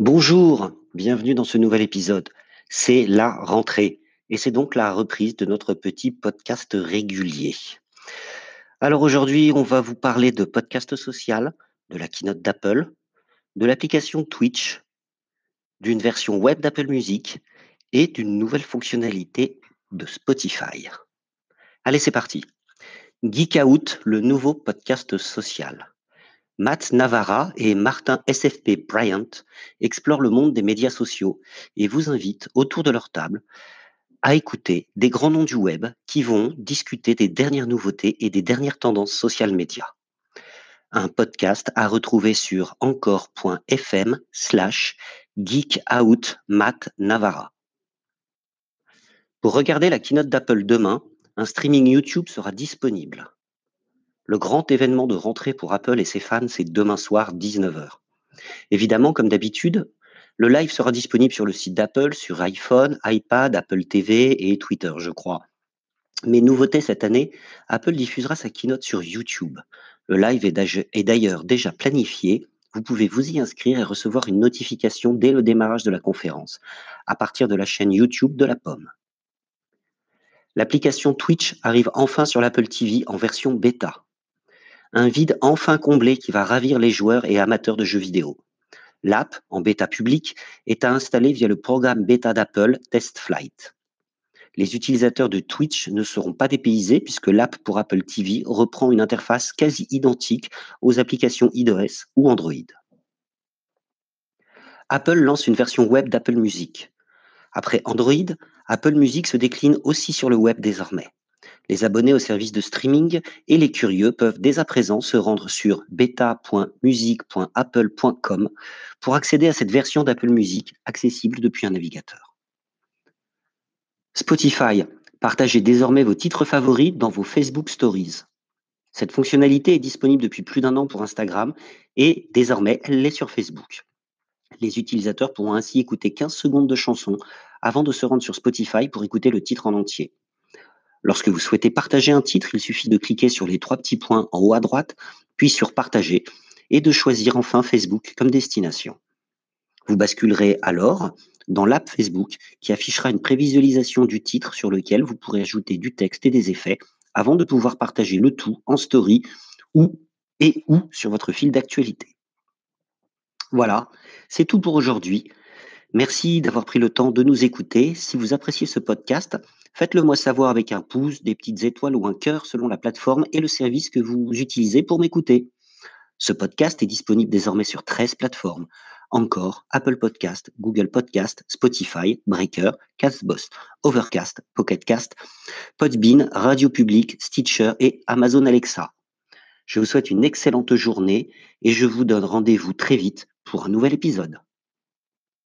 Bonjour, bienvenue dans ce nouvel épisode. C'est la rentrée et c'est donc la reprise de notre petit podcast régulier. Alors aujourd'hui, on va vous parler de podcast social, de la keynote d'Apple, de l'application Twitch, d'une version web d'Apple Music et d'une nouvelle fonctionnalité de Spotify. Allez, c'est parti. Geek Out, le nouveau podcast social. Matt Navarra et Martin SFP Bryant explorent le monde des médias sociaux et vous invitent autour de leur table à écouter des grands noms du web qui vont discuter des dernières nouveautés et des dernières tendances social médias. Un podcast à retrouver sur encore.fm slash geekout Matt Navarra. Pour regarder la keynote d'Apple demain, un streaming YouTube sera disponible. Le grand événement de rentrée pour Apple et ses fans, c'est demain soir, 19h. Évidemment, comme d'habitude, le live sera disponible sur le site d'Apple, sur iPhone, iPad, Apple TV et Twitter, je crois. Mais nouveauté cette année, Apple diffusera sa keynote sur YouTube. Le live est d'ailleurs déjà planifié. Vous pouvez vous y inscrire et recevoir une notification dès le démarrage de la conférence, à partir de la chaîne YouTube de la pomme. L'application Twitch arrive enfin sur l'Apple TV en version bêta un vide enfin comblé qui va ravir les joueurs et amateurs de jeux vidéo. L'app, en bêta publique, est à installer via le programme bêta d'Apple Test Flight. Les utilisateurs de Twitch ne seront pas dépaysés puisque l'app pour Apple TV reprend une interface quasi identique aux applications iOS ou Android. Apple lance une version web d'Apple Music. Après Android, Apple Music se décline aussi sur le web désormais. Les abonnés au service de streaming et les curieux peuvent dès à présent se rendre sur beta.music.apple.com pour accéder à cette version d'Apple Music accessible depuis un navigateur. Spotify, partagez désormais vos titres favoris dans vos Facebook Stories. Cette fonctionnalité est disponible depuis plus d'un an pour Instagram et désormais elle l'est sur Facebook. Les utilisateurs pourront ainsi écouter 15 secondes de chansons avant de se rendre sur Spotify pour écouter le titre en entier. Lorsque vous souhaitez partager un titre, il suffit de cliquer sur les trois petits points en haut à droite, puis sur Partager, et de choisir enfin Facebook comme destination. Vous basculerez alors dans l'app Facebook qui affichera une prévisualisation du titre sur lequel vous pourrez ajouter du texte et des effets avant de pouvoir partager le tout en story ou et ou sur votre fil d'actualité. Voilà, c'est tout pour aujourd'hui. Merci d'avoir pris le temps de nous écouter. Si vous appréciez ce podcast, faites-le moi savoir avec un pouce, des petites étoiles ou un cœur selon la plateforme et le service que vous utilisez pour m'écouter. Ce podcast est disponible désormais sur 13 plateformes. Encore Apple Podcast, Google Podcast, Spotify, Breaker, Castbox, Overcast, Pocketcast, Podbean, Radio Public, Stitcher et Amazon Alexa. Je vous souhaite une excellente journée et je vous donne rendez-vous très vite pour un nouvel épisode.